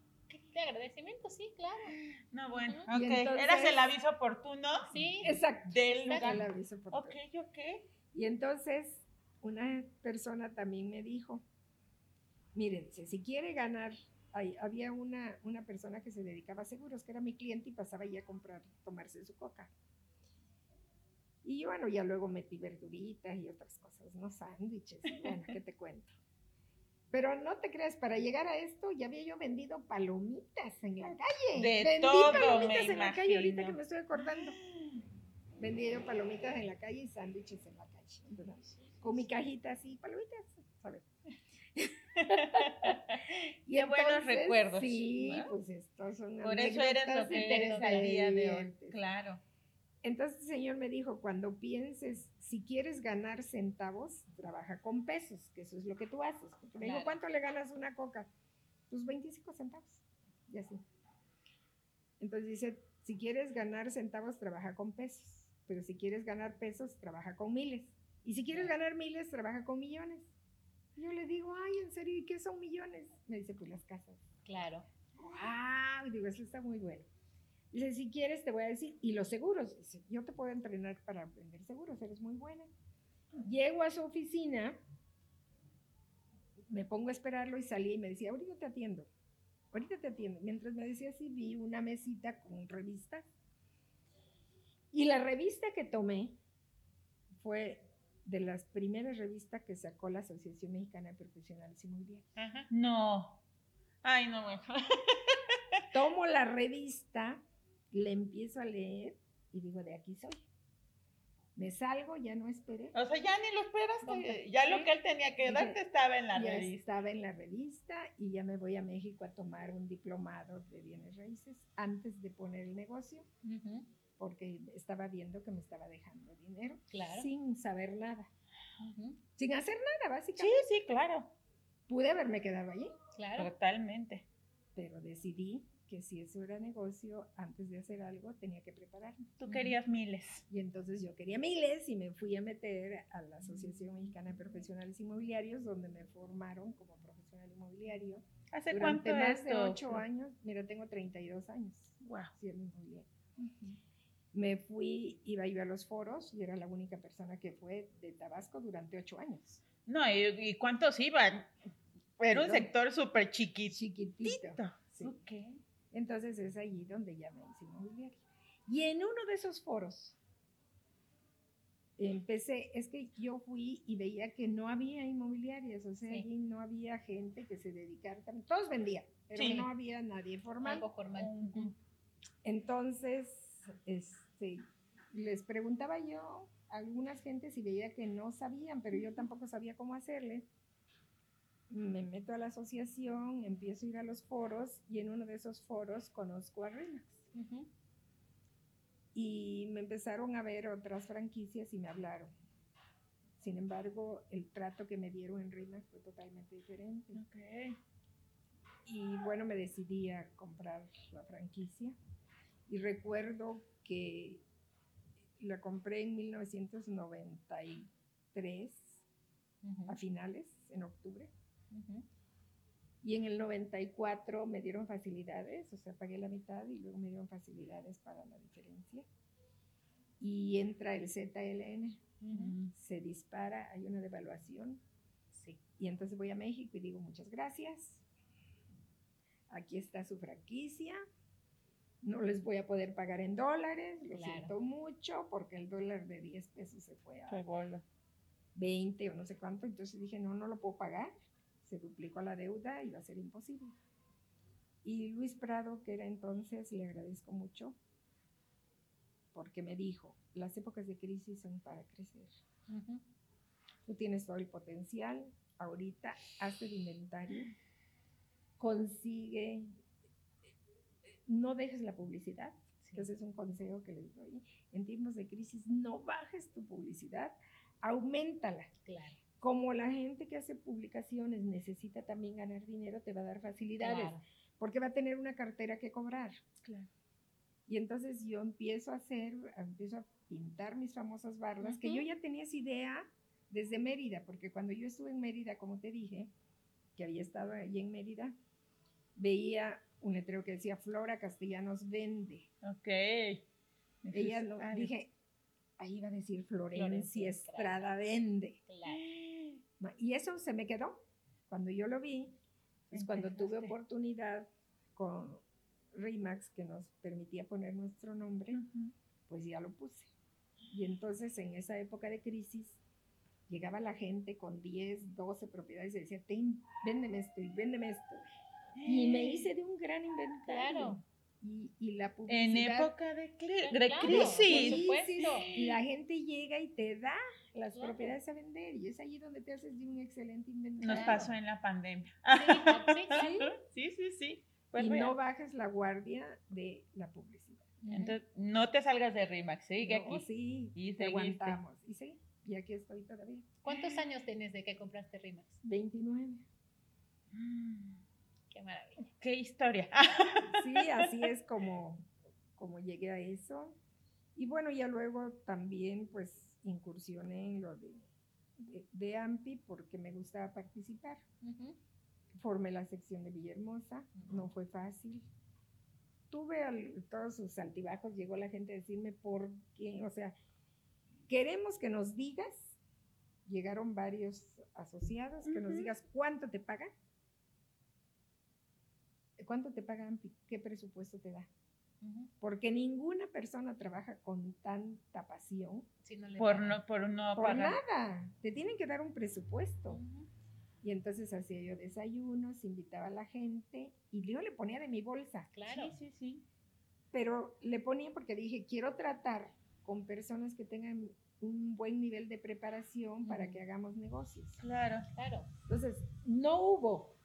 De agradecimiento, sí, claro. No, bueno, ok. entonces- Eras el aviso oportuno Sí. Exacto. del El lugar. aviso por Ok, ok. Y entonces una persona también me dijo, mire, dice, si quiere ganar, hay- había una, una persona que se dedicaba a seguros, que era mi cliente y pasaba ahí a comprar, tomarse su coca. Y yo, bueno, ya luego metí verduritas y otras cosas, ¿no? Sándwiches, bueno, ¿qué te cuento? Pero no te creas, para llegar a esto ya había yo vendido palomitas en la calle. De Vendí todo, palomitas en la calle ahorita imagino. que me estoy acordando. Vendí yo palomitas en la calle y sándwiches en la calle. ¿verdad? Con mi cajita así, palomitas, ¿sabes? *laughs* y Qué buenos recuerdos, Sí, ¿no? pues estos son Por eso eres lo que eres al día de hoy. Claro. Entonces el Señor me dijo, cuando pienses, si quieres ganar centavos, trabaja con pesos, que eso es lo que tú haces. Porque me dijo. ¿cuánto le ganas una coca? Pues 25 centavos. Y así. Entonces dice, si quieres ganar centavos, trabaja con pesos. Pero si quieres ganar pesos, trabaja con miles. Y si quieres ganar miles, trabaja con millones. Y yo le digo, ay, ¿en serio? ¿Y qué son millones? Me dice, pues las casas. Claro. ¡Wow! Digo, eso está muy bueno. Dice, si quieres te voy a decir, y los seguros, dice, yo te puedo entrenar para vender seguros, eres muy buena. Llego a su oficina, me pongo a esperarlo y salí y me decía, ahorita te atiendo, ahorita te atiendo. Mientras me decía así, vi una mesita con revistas. Y la revista que tomé fue de las primeras revistas que sacó la Asociación Mexicana de Profesionales Inmobiliarios. Ajá. No. Ay, no, bueno. *laughs* tomo la revista, le empiezo a leer y digo, de aquí soy. Me salgo, ya no esperé. O sea, ya ni lo esperaste. Ya lo que él tenía que darte estaba en la ya revista. estaba en la revista y ya me voy a México a tomar un diplomado de bienes raíces antes de poner el negocio, porque estaba viendo que me estaba dejando dinero Claro. sin saber nada, sin hacer nada, Sí, básicamente. sí, claro. Pude haberme quedado allí, Claro. Totalmente. pero decidí que si eso era negocio, antes de hacer algo tenía que prepararme. Tú querías miles. Y entonces yo quería miles y me fui a meter a la Asociación Mexicana de Profesionales Inmobiliarios, donde me formaron como profesional inmobiliario. ¿Hace Durante cuánto más de ocho años, mira, tengo 32 años Wow. siendo inmobiliario. Me fui, iba yo a los foros y era la única persona que fue de Tabasco durante ocho años. No, ¿y, y cuántos iban? Era un sector súper chiquitito. Chiquitito. sí. Ok. Entonces es allí donde ya me hice inmobiliario. Y en uno de esos foros empecé, es que yo fui y veía que no había inmobiliarias, o sea, Sí. allí no había gente que se dedicara, todos vendían, pero Sí. no había nadie formal. Algo formal. Entonces, este, les preguntaba yo a algunas gentes y veía que no sabían, pero yo tampoco sabía cómo hacerle. Me meto a la asociación, empiezo a ir a los foros y en uno de esos foros conozco a Remax. Y me empezaron a ver otras franquicias y me hablaron. Sin embargo, el trato que me dieron en Remax fue totalmente diferente. Ok. Y bueno, me decidí a comprar la franquicia. Y recuerdo que la compré en 1993, Ujú. a finales, en octubre. Ujú. Y en el 94 me dieron facilidades, o sea, pagué la mitad y luego me dieron facilidades para la diferencia. Y entra el ZLN, Ujú. se dispara, hay una devaluación. Sí. Y entonces voy a México y digo, muchas gracias. Aquí está su franquicia. No les voy a poder pagar en dólares, lo Claro. siento mucho, porque el dólar de 10 pesos se fue a Fue bola. 20 o no sé cuánto. Entonces dije, no, no lo puedo pagar. Se duplicó la deuda y va a ser imposible. Y Luis Prado, que era entonces, le agradezco mucho, porque me dijo, las épocas de crisis son para crecer. Tú tienes todo el potencial. Ahorita hazte el inventario. Consigue. No dejes la publicidad. Sí. Ese es un consejo que les doy. En tiempos de crisis, no bajes tu publicidad, aumentala. Claro. Como la gente que hace publicaciones necesita también ganar dinero, te va a dar facilidades, Claro. porque va a tener una cartera que cobrar. Claro. Y entonces yo empiezo a hacer, empiezo a pintar mis famosas bardas, que Ujú. yo ya tenía esa idea desde Mérida, porque cuando yo estuve en Mérida, como te dije, que había estado allí en Mérida, veía un letrero que decía Flora Castellanos vende. Ok. Ella lo dije, ahí iba a decir Florencia Florencia Estrada vende. Claro. Y eso se me quedó. Cuando yo lo vi, es cuando tuve oportunidad con Remax, que nos permitía poner nuestro nombre, Ujú. pues ya lo puse. Y entonces en esa época de crisis, llegaba la gente con 10, 12 propiedades y decía, Ten, véndeme esto y véndeme esto. Y me hice de un gran inventario. Claro. Y, y la En publicidad. época de, cli- Claro, de por crisis. supuesto. Y la gente llega y te da las Claro. propiedades a vender. Y es allí donde te haces de un excelente inventario. Nos pasó en la pandemia. Sí, *laughs* sí. Sí, y no bajes la guardia de la publicidad. Entonces, no te salgas de Rimax, sigue No, aquí. sí, Y te seguiste. aguantamos. Y sí, y aquí estoy todavía. ¿Cuántos años tienes de que compraste Rimax? 29. Mm, Qué maravilla. Qué historia. *laughs* Sí, así es como, como llegué a eso. Y bueno, ya luego también pues incursioné en lo de, de, de AMPI porque me gustaba participar. Formé la sección de Villahermosa, no fue fácil. Tuve al- todos sus altibajos, llegó la gente a decirme por qué, o sea, queremos que nos digas, llegaron varios asociados, que nos digas cuánto te pagan. ¿Cuánto te paga AMPI? ¿Qué presupuesto te da? Porque ninguna persona trabaja con tanta pasión Si no le Por no, por no por pagar. nada. Te tienen que dar un presupuesto. Y entonces hacía yo desayunos, invitaba a la gente y yo le ponía de mi bolsa. Claro. Sí, sí, sí. Pero le ponía porque dije, quiero tratar con personas que tengan un buen nivel de preparación para que hagamos negocios. Claro. Claro. Entonces, no hubo.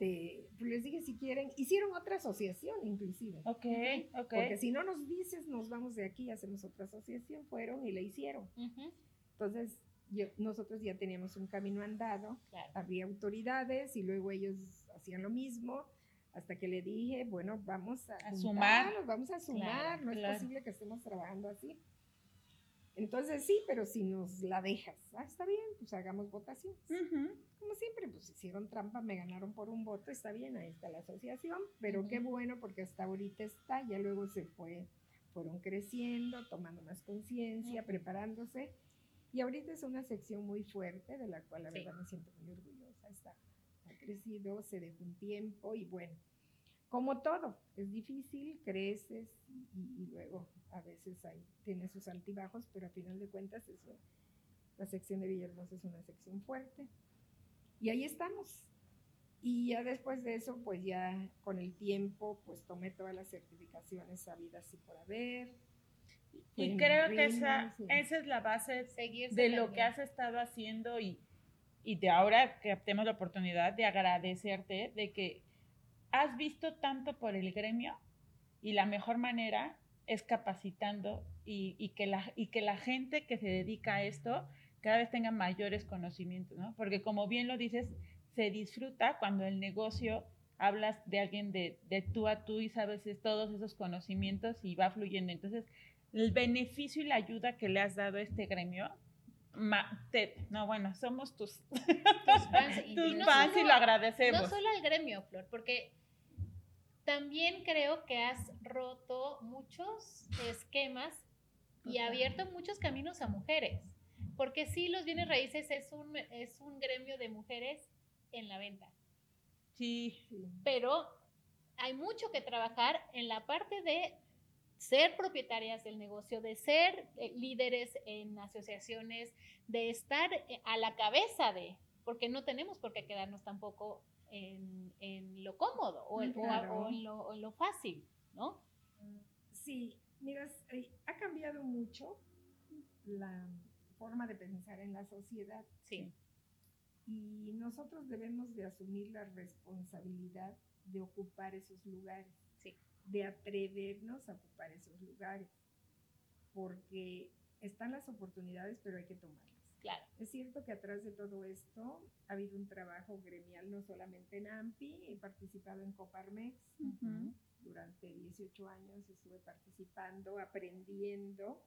Este, pues les dije si quieren, hicieron otra asociación inclusive. Ok, ok. Porque si no nos dices, nos vamos de aquí, hacemos otra asociación, fueron y la hicieron. Ujú. Entonces, yo- nosotros ya teníamos un camino andado, Claro. había autoridades y luego ellos hacían lo mismo, hasta que le dije, bueno, vamos a, A sumar. vamos a sumar, Claro, no claro. es posible que estemos trabajando así. Entonces sí, pero si nos la dejas, ah, está bien, pues hagamos votación. Ujú. Como siempre, pues hicieron trampa, me ganaron por un voto, está bien, ahí está la asociación, pero qué bueno porque hasta ahorita está, ya luego se fue, fueron creciendo, tomando más conciencia, preparándose, y ahorita es una sección muy fuerte, de la cual la Sí. verdad me siento muy orgullosa, está, ha crecido, se dejó un tiempo, y bueno, como todo, es difícil, creces, y, y luego a veces hay, tiene sus altibajos, pero a final de cuentas eso, la sección de Villahermosa es una sección fuerte. Y ahí estamos. Y ya después de eso, pues ya con el tiempo, pues tomé todas las certificaciones sabidas y por haber. Y creo que esa, sí. esa es la base Seguir de lo que has estado haciendo y, y de ahora que tenemos la oportunidad de agradecerte de que has visto tanto por el gremio y la mejor manera es capacitando y, y que la, y que la gente que se dedica a esto cada vez tenga mayores conocimientos, ¿no? Porque como bien lo dices, se disfruta cuando el negocio hablas de alguien de, de tú a tú y sabes es todos esos conocimientos y va fluyendo. Entonces, el beneficio y la ayuda que le has dado a este gremio, ma- te- no, bueno, somos tus, *laughs* tus fans. Y, tus y no fans y solo- lo agradecemos. No solo al gremio, Flor, porque también creo que has roto muchos esquemas y abierto muchos caminos a mujeres. Porque sí, los bienes raíces es un, es un gremio de mujeres en la venta. Sí, Sí. Pero hay mucho que trabajar en la parte de ser propietarias del negocio, de ser eh, líderes en asociaciones, de estar eh, a la cabeza de, porque no tenemos por qué quedarnos tampoco en, en lo cómodo o, en- o a- Claro. o en, lo, en lo fácil, ¿no? Sí, mira, eh, ha cambiado mucho la forma de pensar en la sociedad Sí. y nosotros debemos de asumir la responsabilidad de ocupar esos lugares. Sí. de atrevernos a ocupar esos lugares, porque están las oportunidades, pero hay que tomarlas. Es cierto que atrás de todo esto ha habido un trabajo gremial, no solamente en AMPI, he participado en Coparmex, durante 18 años estuve participando, aprendiendo.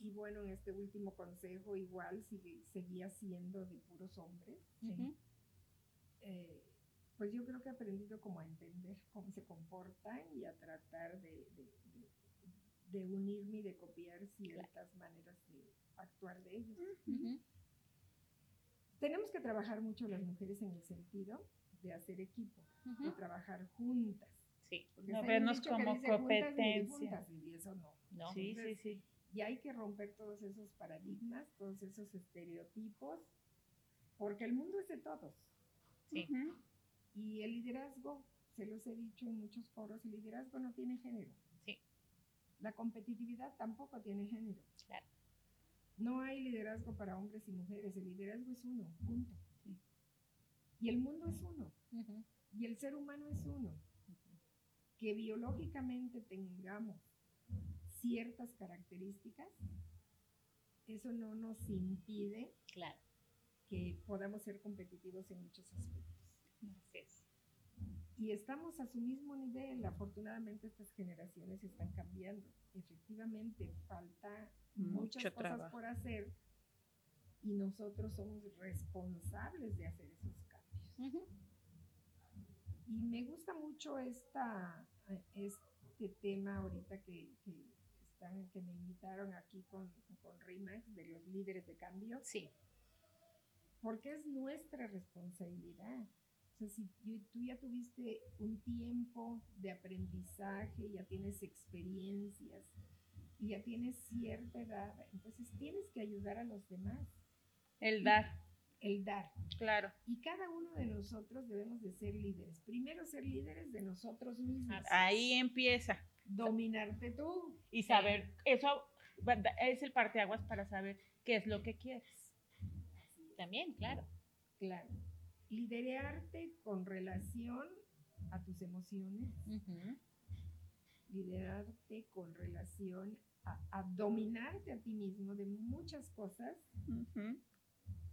Y bueno, en este último consejo igual sigue, seguía siendo de puros hombres. Eh, pues yo creo que he aprendido como a entender cómo se comportan y a tratar de, de, de, de unirme y de copiar ciertas maneras de actuar de ellos. Tenemos que trabajar mucho las mujeres en el sentido de hacer equipo, de trabajar juntas. Sí, Porque No vernos como juntas competencia. juntas, y eso no. no. Sí, sí, sí. Y hay que romper todos esos paradigmas, todos esos estereotipos, porque el mundo es de todos. Sí. Ujú. Y el liderazgo, se los he dicho en muchos foros, el liderazgo no tiene género. Sí. La competitividad tampoco tiene género. Claro. No hay liderazgo para hombres y mujeres, el liderazgo es uno, punto. Y el mundo es uno, y el ser humano es uno. Que biológicamente tengamos ciertas características, eso no nos impide Claro. que podamos ser competitivos en muchos aspectos. Y estamos a su mismo nivel. Afortunadamente estas generaciones están cambiando. Efectivamente, falta muchas Mucho cosas trabajo. por hacer y nosotros somos responsables de hacer esos cambios. Y me gusta mucho esta, este tema ahorita que, que están, que me invitaron aquí con, con RIMAX de los líderes de cambio. Sí, porque es nuestra responsabilidad. O sea, si tú ya tuviste un tiempo de aprendizaje, ya tienes experiencias y ya tienes cierta edad, entonces tienes que ayudar a los demás, El dar, el dar. claro. Y cada uno de nosotros debemos de ser líderes. Primero ser líderes de nosotros mismos. Ahí empieza. Dominarte tú. Y saber, eso es el parteaguas para saber qué es lo que quieres. también, claro. Claro. Liderarte con relación a tus emociones, liderarte con relación a, a dominarte a ti mismo de muchas cosas Ujú.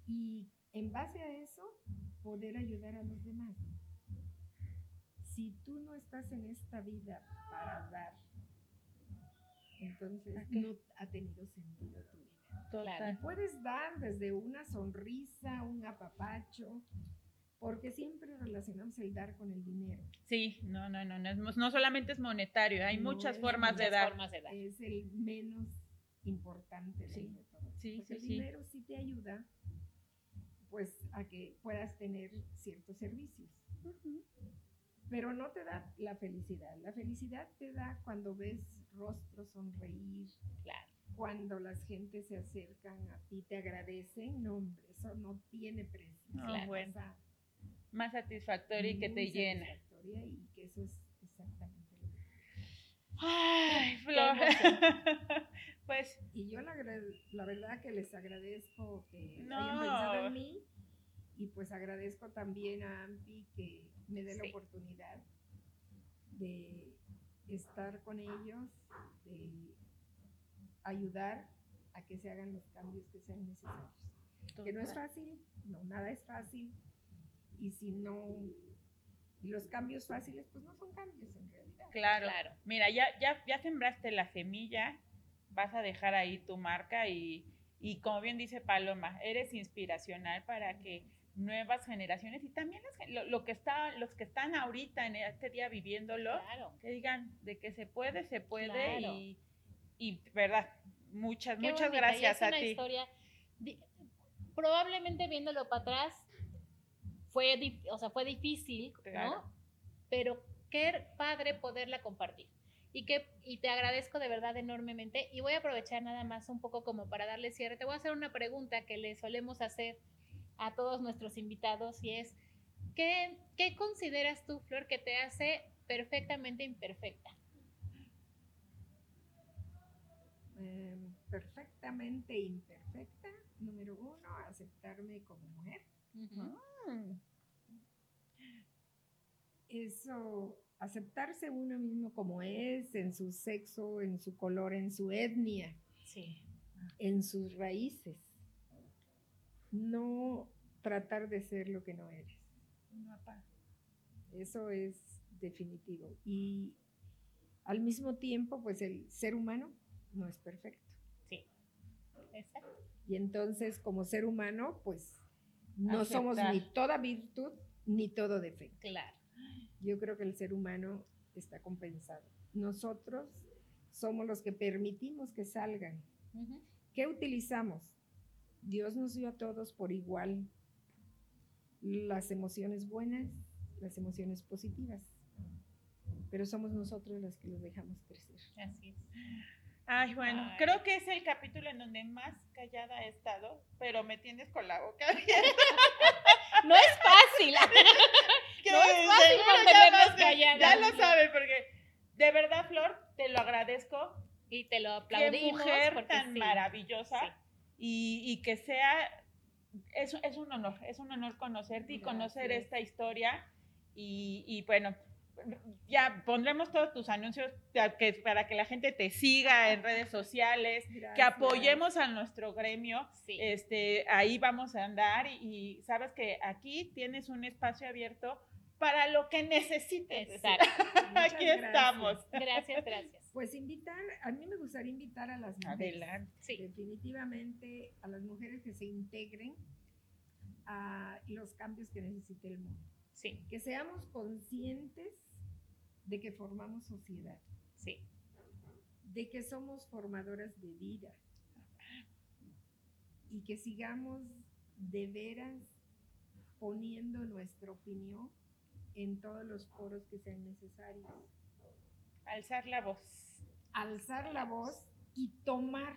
y en base a eso poder ayudar a los demás. Si tú no estás en esta vida para dar, entonces no ha tenido sentido tu vida. Total. Puedes dar desde una sonrisa, un apapacho, porque siempre relacionamos el dar con el dinero. Sí, no, no, no, no, es- no solamente es monetario, hay No, muchas formas de Muchas dar. formas de dar. es el menos importante Sí, de todo. sí, Porque sí, el dinero sí te ayuda pues a que puedas tener ciertos servicios, Ujú. pero no te da la felicidad. La felicidad te da cuando ves rostros sonreír, Claro. cuando las gentes se acercan a ti, te agradecen, no hombre, eso no tiene precio. No, una bueno. cosa Más satisfactorio y que te llena. satisfactoria Y que eso es exactamente lo que Ay, Flor. *laughs* pues Y yo la, la verdad que les agradezco que No. hayan pensado en mí y pues agradezco también a AMPI que me dé Sí. la oportunidad de estar con ellos, de ayudar a que se hagan los cambios que sean necesarios. Que no es fácil, no, nada es fácil. Y si no, y los cambios fáciles, pues no son cambios en realidad. Claro. Claro. Mira, ya, ya, ya sembraste la semilla, vas a dejar ahí tu marca y, y como bien dice Paloma, eres inspiracional para que nuevas generaciones y también las lo, lo que está, los que están ahorita en este día viviéndolo, Claro. que digan de que se puede, se puede Claro. y, y verdad, muchas, Qué muchas bonita, y gracias es a una ti. historia, probablemente viéndolo para atrás, fue, o sea, fue difícil, Claro. ¿no? Pero qué padre poderla compartir. Y, que, y te agradezco de verdad enormemente. Y voy a aprovechar nada más un poco como para darle cierre. Te voy a hacer una pregunta que le solemos hacer a todos nuestros invitados y es, ¿qué, qué consideras tú, Flor, que te hace perfectamente imperfecta? Eh, perfectamente imperfecta. Número uno, aceptarme como mujer. Ujú. Mm, Eso, aceptarse uno mismo como es, en su sexo, en su color, en su etnia, Sí, en sus raíces. No tratar de ser lo que no eres. Eso es definitivo. Y al mismo tiempo, pues el ser humano no es perfecto. sí. Exacto. Y entonces, como ser humano, pues no somos ni toda virtud ni todo defecto. Claro. Yo creo que el ser humano está compensado. Nosotros somos los que permitimos que salgan. Ujú. ¿Qué utilizamos? Dios nos dio a todos por igual las emociones buenas, las emociones positivas, pero somos nosotros los que los dejamos crecer. Así es. Ay, bueno, Ay. creo que es el capítulo en donde más callada he estado, pero me tienes con la boca abierta. *laughs* No es fácil. *laughs* Que No es fácil mantenernos ya lo- calladas. Ya lo saben, porque de verdad, Flor, te lo agradezco. y te lo Qué aplaudimos. mujer porque tan sí. maravillosa. Sí. Y, y que sea, es, es un honor, es un honor conocerte y conocer Gracias. esta historia. Y, y bueno, ya pondremos todos tus anuncios para que, para que la gente te siga en redes sociales, que apoyemos a nuestro gremio. Sí. Este, ahí vamos a andar y, y sabes que aquí tienes un espacio abierto para lo que necesites. Exacto. *laughs* Aquí gracias. estamos. Gracias, gracias. Pues invitar, a mí me gustaría invitar a las mujeres. Adelante. Sí. Definitivamente a las mujeres que se integren a los cambios que necesita el mundo. Sí, Que seamos conscientes de que formamos sociedad, sí. de que somos formadoras de vida y que sigamos de veras poniendo nuestra opinión en todos los foros que sean necesarios. Alzar la voz. Alzar la voz y tomar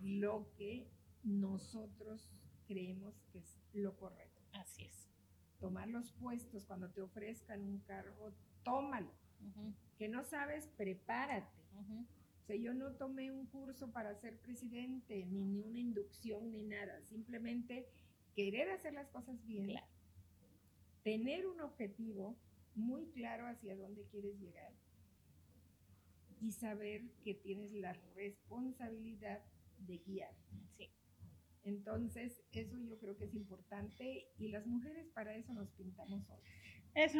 lo que nosotros creemos que es lo correcto. Así es. Tomar los puestos cuando te ofrezcan un cargo, tómalo. Que no sabes, prepárate. O sea, yo no tomé un curso para ser presidente, ni, ni una inducción, ni nada. Simplemente querer hacer las cosas bien, Claro. tener un objetivo muy claro hacia dónde quieres llegar y saber que tienes la responsabilidad de guiar. Sí. Entonces, eso yo creo que es importante y las mujeres para eso nos pintamos solas. Eso,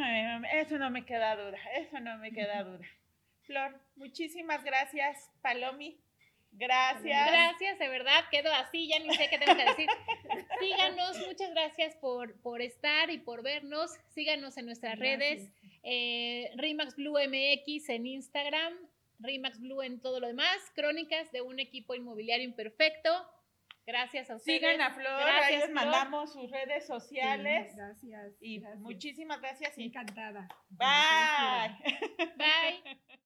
eso no me queda duda, eso no me queda duda. Flor, muchísimas gracias. Palomi, gracias. Gracias, de verdad, quedo así, ya ni sé qué tengo que decir. *laughs* Síganos, muchas gracias por, por estar y por vernos. Síganos en nuestras redes, eh, Rimax Blue MX en Instagram, Rimax Blue en todo lo demás, crónicas de un equipo inmobiliario imperfecto. Gracias a ustedes. Sigan a Flor, ahí Gracias, les Flor. mandamos sus redes sociales. Sí, gracias. y gracias. muchísimas gracias y Encantada. bye. Bye. *laughs*